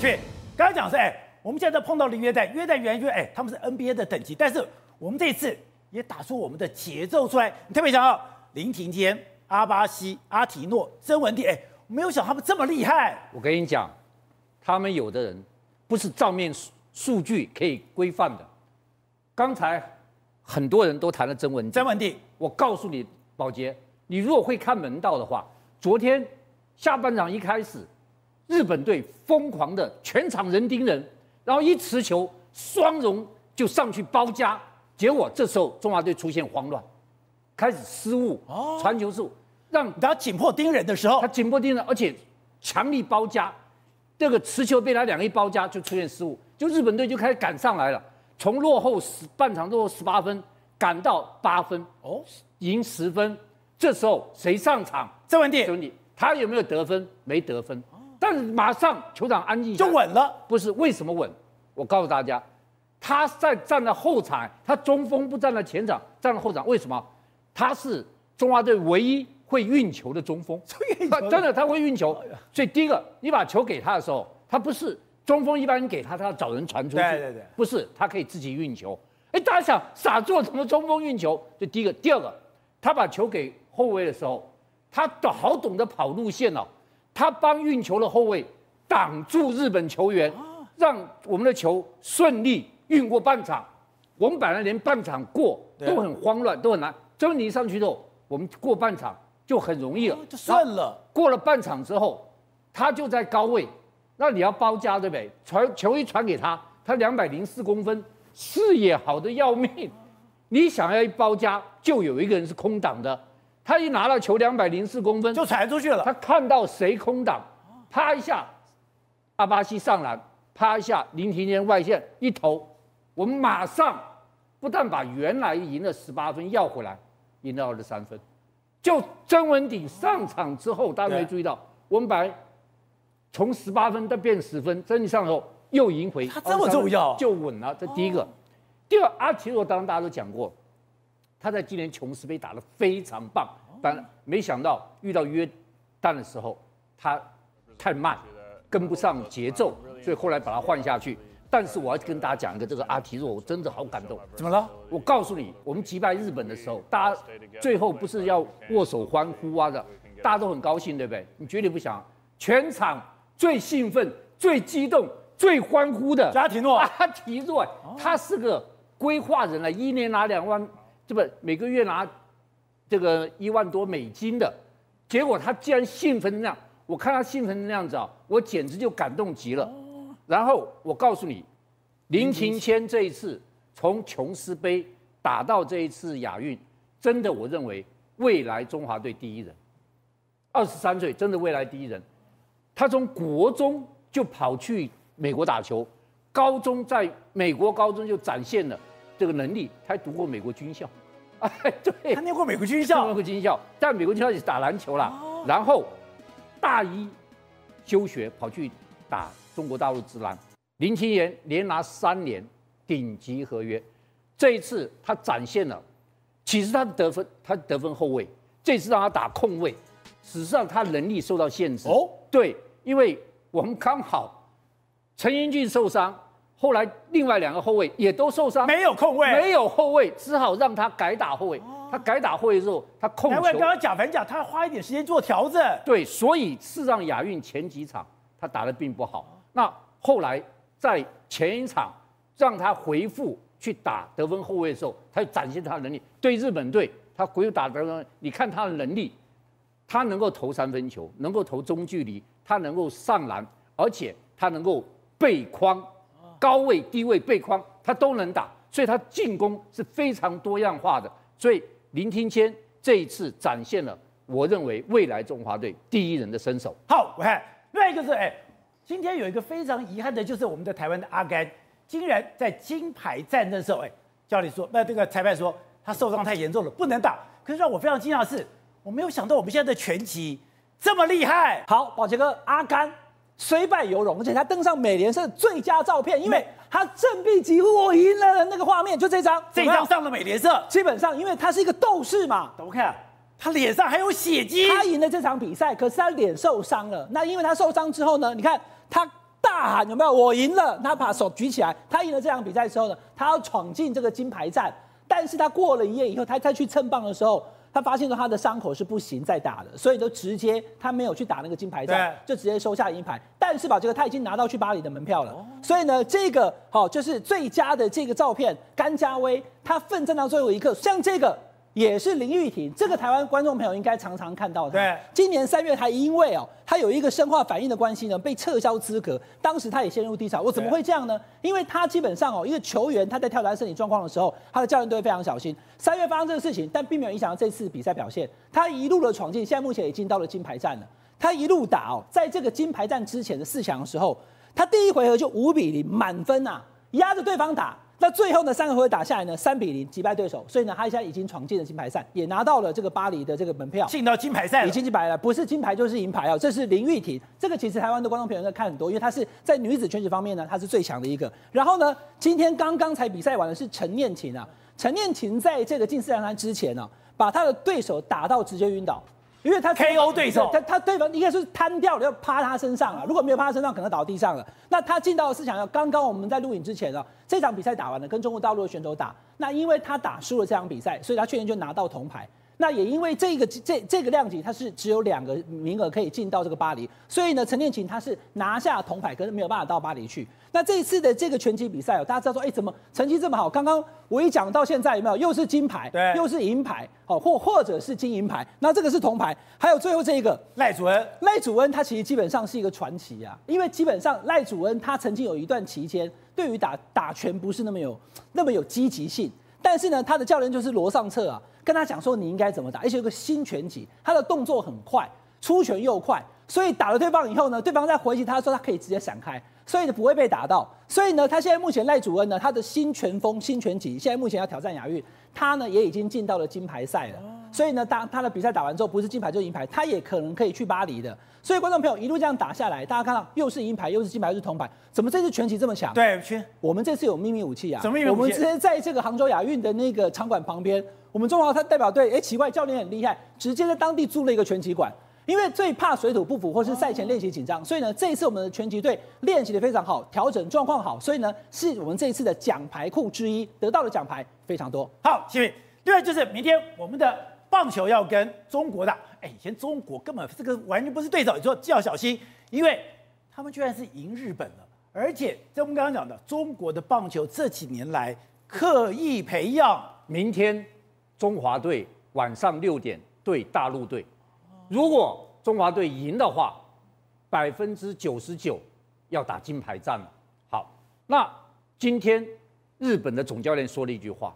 对，刚才讲是，哎，我们现在碰到了约旦，约旦原来就是，哎，他们是 NBA 的等级，但是我们这一次也打出我们的节奏出来。你特别想到林庭坚、阿巴西、阿提诺、曾文帝，哎，没有想他们这么厉害。我跟你讲，他们有的人不是账面数数据可以规范的。刚才很多人都谈了曾文帝，曾文帝，我告诉你，宝杰，你如果会看门道的话，昨天下半场一开始，日本队疯狂的全场人盯人，然后一持球，双荣就上去包夹，结果这时候中华队出现慌乱，开始失误，传球失误，让他紧迫盯人的时候，他紧迫盯人，而且强力包夹，这个持球被他两个一包夹就出现失误，就日本队就开始赶上来了。从落后十半场落后十八分赶到八分哦，赢十分。这时候谁上场？郑文帝，兄弟，他有没有得分？没得分。但是马上球场安静，就稳了。不是为什么稳？我告诉大家，他在站在后场，他中锋不站在前场，站在后场。为什么？他是中华队唯一会运球的中锋。他真的他会运球。所以第一个，你把球给他的时候，他不是。中锋一般人给他，他要找人传出去。对对对，不是他可以自己运球。哎，大家想傻做什么中锋运球？这第一个，第二个，他把球给后卫的时候，他好懂得跑路线哦。他帮运球的后卫挡住日本球员，让我们的球顺利运过半场。我们本来连半场过都很慌乱，都很难。曾文帝上去之后，我们过半场就很容易了，就顺了。过了半场之后，他就在高位。那你要包夹对不对？传球一传给他，他两百零四公分，视野好的要命。你想要一包夹，就有一个人是空挡的。他一拿到球两百零四公分，就踩出去了。他看到谁空档，啪一下，阿巴西上篮，啪一下，林庭坚外线一投，我们马上不但把原来赢了十八分要回来，赢了二十三分。就曾文鼎上场之后，大家没注意到，我们把。从十八分再变十分，真的上后又赢回，他这么重要，就稳了。这第一个，第二，阿奇洛当然大家都讲过，他在今年琼斯杯打得非常棒，但没想到遇到约旦的时候，他太慢，跟不上节奏，所以后来把他换下去。但是我要跟大家讲一个，这个阿提诺我真的好感动。怎么了？我告诉你，我们击败日本的时候，大家最后不是要握手欢呼啊的，大家都很高兴，对不对？你绝对不想全场。最兴奋、最激动、最欢呼的阿提诺，阿提诺，他是个规划人了，一年拿两万，这不每个月拿这个一万多美金的，结果他竟然兴奋那样，我看他兴奋那样子啊，我简直就感动极了。然后我告诉你，林庭谦这一次从琼斯杯打到这一次亚运，真的我认为未来中华队第一人，二十三岁，真的未来第一人。他从国中就跑去美国打球，高中在美国高中就展现了这个能力，他还读过美国军校，哎，对，他念过美国军校，美国军校，在美国军校也是打篮球啦。然后大一休学跑去打中国大陆职篮，林庭坚连拿三年顶级合约，这一次他展现了，其实他的得分，他得分后卫，这次让他打控卫，事实上他能力受到限制。哦，对。因为我们刚好陈英俊受伤，后来另外两个后卫也都受伤，没有控卫，没有后卫，只好让他改打后卫。他改打后卫之后，他控球。刚刚贾凡讲，他花一点时间做调整。对，所以事实上亚运前几场他打的并不好。那后来在前一场让他回复去打得分后卫的时候，他就展现他的能力。对日本队，他回复打得分，你看他的能力，他能够投三分球，能够投中距离。他能够上篮，而且他能够背筐，高位、低位背筐，他都能打，所以他进攻是非常多样化的。所以林庭谦这一次展现了，我认为未来中华队第一人的身手。好，我看另外一个是，哎，今天有一个非常遗憾的，就是我们的台湾的阿甘，竟然在金牌战的时候，哎，教练说，那这个裁判说他受伤太严重了，不能打。可是让我非常惊讶的是，我没有想到我们现在的拳击。这么厉害，好，宝杰哥，阿甘虽败犹荣，而且他登上美联社最佳照片，因为他振臂疾呼，我赢了那个画面，就这张，这张上了美联社。基本上，因为他是一个斗士嘛，怎么看？他脸上还有血迹。他赢了这场比赛，可是他脸受伤了。那因为他受伤之后呢，你看他大喊有没有？我赢了！他把手举起来，他赢了这场比赛之后呢，他要闯进这个金牌战。但是他过了一夜以后，他再去称棒的时候，他发现说他的伤口是不行再打的，所以就直接他没有去打那个金牌战，就直接收下银牌。但是把，这个他已经拿到去巴黎的门票了，所以呢，这个好就是最佳的这个照片，甘家威他奋战到最后一刻，像这个。也是林玉婷，这个台湾观众朋友应该常常看到的。对，今年三月还因为哦，他有一个生化反应的关系呢，被撤销资格。当时他也陷入低潮。我怎么会这样呢？因为他基本上哦，一个球员他在跳台身体状况的时候，他的教练都会非常小心。三月发生这个事情，但并没有影响到这次比赛表现。他一路的闯进，现在目前已经到了金牌战了。他一路打哦，在这个金牌战之前的四强的时候，他第一回合就五比零满分啊，压着对方打。那最后呢，三个回合打下来呢，三比零击败对手，所以呢，他现在已经闯进了金牌赛，也拿到了这个巴黎的这个门票，进到金牌赛，已经金牌了，不是金牌就是银牌哦。这是林玉婷，这个其实台湾的观众朋友在看很多，因为她是在女子拳击方面呢，她是最强的一个。然后呢，今天刚刚才比赛完的是陈念琴啊，陈念琴在这个进四强赛之前呢、啊，把他的对手打到直接晕倒。因为他 KO 对手，他他对方应该是瘫掉了，要趴他身上啊。如果没有趴他身上，可能倒地上了。那他进到了四强，要刚刚我们在录影之前啊，这场比赛打完了，跟中国大陆的选手打。那因为他打输了这场比赛，所以他去年就拿到铜牌。那也因为这个这这个量级，它是只有两个名额可以进到这个巴黎，所以呢，陈念琴他是拿下铜牌，可是没有办法到巴黎去。那这一次的这个拳击比赛哦，大家知道说，哎，怎么成绩这么好？刚刚我一讲到现在有没有？又是金牌，对，又是银牌，哦，或或者是金银牌。那这个是铜牌，还有最后这一个赖祖恩，赖祖恩他其实基本上是一个传奇啊，因为基本上赖祖恩他曾经有一段期间对于打打拳不是那么有那么有积极性。但是呢，他的教练就是罗尚策啊，跟他讲说你应该怎么打，而且有个新拳击，他的动作很快，出拳又快，所以打了对方以后呢，对方在回击他的时候，他可以直接闪开，所以不会被打到。所以呢，他现在目前赖祖恩呢，他的新拳风、新拳击，现在目前要挑战亚运，他呢也已经进到了金牌赛了。所以呢，当他的比赛打完之后，不是金牌就是银牌，他也可能可以去巴黎的。所以观众朋友一路这样打下来，大家看到又是银牌，又是金牌，又是铜牌，怎么这次拳击这么强？对，拳我们这次有秘密武器啊！什么秘密武器？我们直接在这个杭州亚运的那个场馆旁边，我们中华他代表队，哎，奇怪，教练很厉害，直接在当地租了一个拳击馆。因为最怕水土不服或是赛前练习紧张，所以呢，这一次我们的拳击队练习的非常好，调整状况好，所以呢，是我们这一次的奖牌库之一，得到的奖牌非常多。好，谢谢。另外就是明天我们的。棒球要跟中国的，哎，以前中国根本这个完全不是对手，你说就要小心，因为他们居然是赢日本了，而且在我们刚刚讲的，中国的棒球这几年来刻意培养。明天中华队晚上六点对大陆队，如果中华队赢的话，百分之九十九要打金牌战了。好，那今天日本的总教练说了一句话，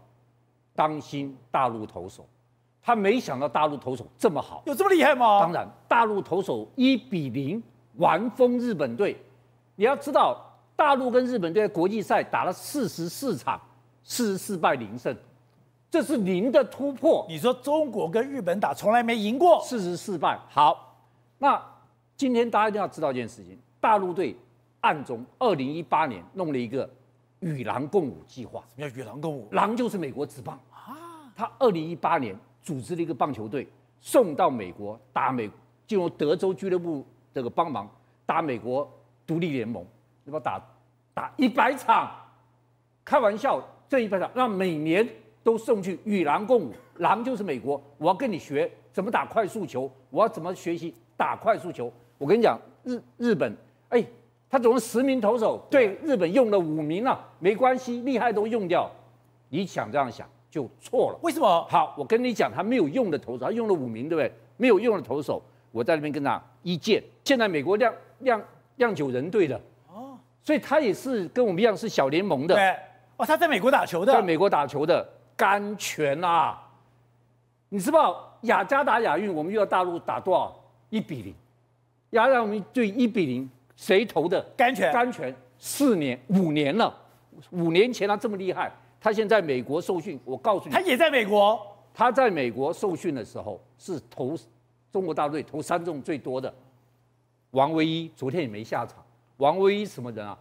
当心大陆投手。他没想到大陆投手这么好，有这么厉害吗？当然，大陆投手一比零完封日本队。你要知道，大陆跟日本队在国际赛打了四十四场，四十四败零胜，这是零的突破。你说中国跟日本打从来没赢过，四十四败。好，那今天大家一定要知道一件事情：大陆队暗中二零一八年弄了一个与狼共舞计划。什么叫与狼共舞？狼就是美国职棒啊。他二零一八年。组织了一个棒球队，送到美国打美，进入德州俱乐部这个帮忙打美国独立联盟，那么打打一百场，开玩笑，这一百场让每年都送去与狼共舞，狼就是美国，我要跟你学怎么打快速球，我要怎么学习打快速球。我跟你讲，日日本，哎，他总共十名投手，对日本用了五名啊，没关系，厉害都用掉，你想这样想。就错了，为什么？好，我跟你讲，他没有用的投手，他用了五名，对不对？没有用的投手，我在那边跟他一见。现在美国酿酿酿酒人队的哦，所以他也是跟我们一样是小联盟的。对，哦，他在美国打球的，在美国打球的甘泉啊！你知道雅加达亚运我们遇到大陆打多少？一比零。雅加达我们对一比零，谁投的？甘泉。甘泉四年五年了，五年前他这么厉害。他现在美国受训，我告诉你，他也在美国。他在美国受训的时候是投中国大队投三中最多的。王维一昨天也没下场。王维一什么人啊？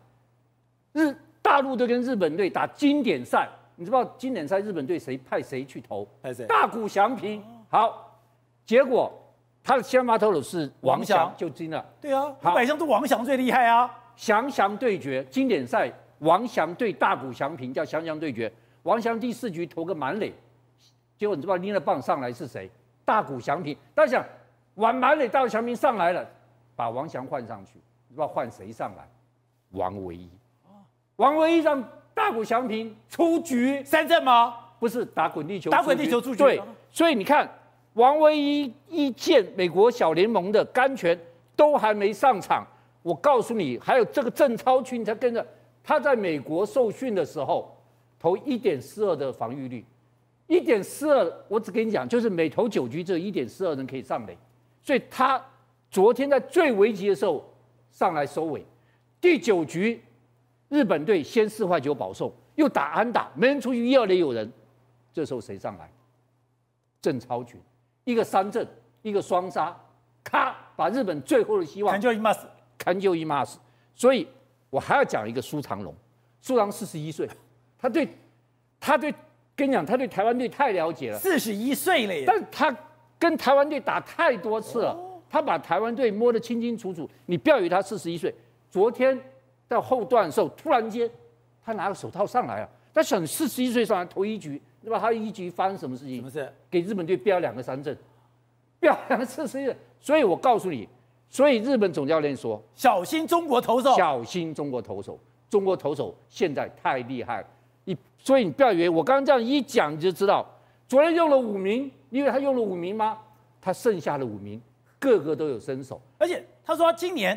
日大陆队跟日本队打经典赛，你知道经典赛日本队谁派谁去投？派谁？大谷翔平。好，结果他的先发投手是王翔，就进了。对啊，好，百项都王翔最厉害啊。翔翔对决经典赛，王翔对大谷翔平叫翔翔对决。王翔第四局投个满垒，结果你知道拎了棒上来是谁？大谷翔平。大家想，玩满垒，大谷翔平上来了，把王翔换上去，你知道换谁上来？王唯一。王唯一让大谷翔平出局三振吗？不是打滚地球，打滚地球出局。对，所以你看，王威一一见美国小联盟的甘泉都还没上场。我告诉你，还有这个郑超群才跟着他在美国受训的时候，投一点四二的防御率，一点四二，我只跟你讲，就是每投九局只有一点四二人可以上垒，所以他昨天在最危急的时候上来收尾，第九局日本队先四坏九保送，又打安打，没人出去，一二垒有人，这时候谁上来？郑超群，一个三振，一个双杀，咔，把日本最后的希望。砍就一马死，所以我还要讲一个苏长龙。苏长四十一岁，他对，他对，跟你讲，他对台湾队太了解了。四十一岁了耶，但他跟台湾队打太多次了，他把台湾队摸得清清楚楚。你不要以为他四十一岁，昨天到后段的时候，突然间他拿个手套上来了。他想四十一岁上来投一局，对吧？他一局发生什么事情？什么事？给日本队飙两个三振，飙两个四十一岁。所以我告诉你。所以日本总教练说：“小心中国投手，小心中国投手。中国投手现在太厉害了，你所以你不要以为我刚刚这样一讲你就知道。昨天用了五名，你以为他用了五名吗？他剩下的五名个个都有身手，而且他说他今年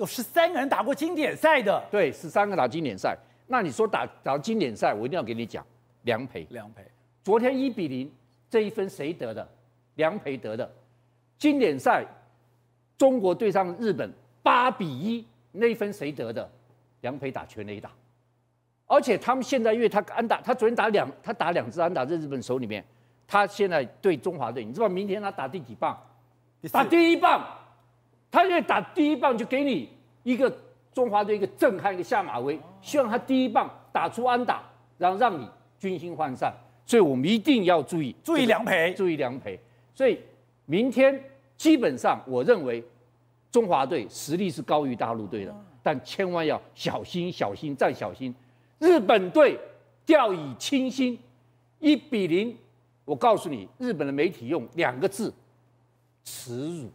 有十三个人打过经典赛的。对，十三个打经典赛。那你说打打经典赛，我一定要给你讲梁培。梁培，昨天一比零，这一分谁得的？梁培得的。经典赛。”中国对上日本八比一，那一分谁得的？梁培打全垒打，而且他们现在因为他安打，他昨天打两，他打两支安打在日本手里面，他现在对中华队，你知道明天他打第几棒？打第一棒，他因为打第一棒就给你一个中华队一个震撼一个下马威，希望他第一棒打出安打，然后让你军心涣散，所以我们一定要注意注意良培，注意良培，所以明天。基本上，我认为中华队实力是高于大陆队的，但千万要小心、小心再小心。日本队掉以轻心，一比零。我告诉你，日本的媒体用两个字：耻辱。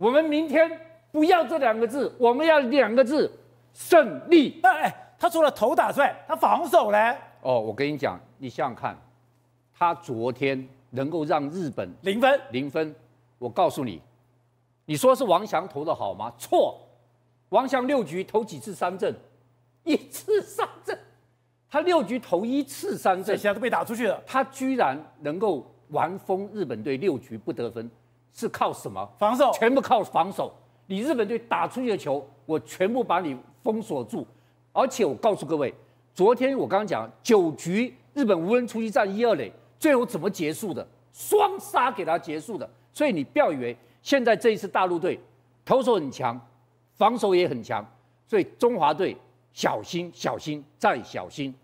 我们明天不要这两个字，我们要两个字：胜利。哎，他除了投打帅，他防守呢？哦，我跟你讲，你想想看，他昨天能够让日本零分，零分。我告诉你，你说是王翔投的好吗？错，王翔六局投几次三振？一次三振，他六局投一次三振，现在都被打出去了。他居然能够完封日本队六局不得分，是靠什么？防守，全部靠防守。你日本队打出去的球，我全部把你封锁住。而且我告诉各位，昨天我刚刚讲九局日本无人出击战一二垒，最后怎么结束的？双杀给他结束的。所以你不要以为现在这一次大陆队投手很强，防守也很强，所以中华队小心、小心再小心。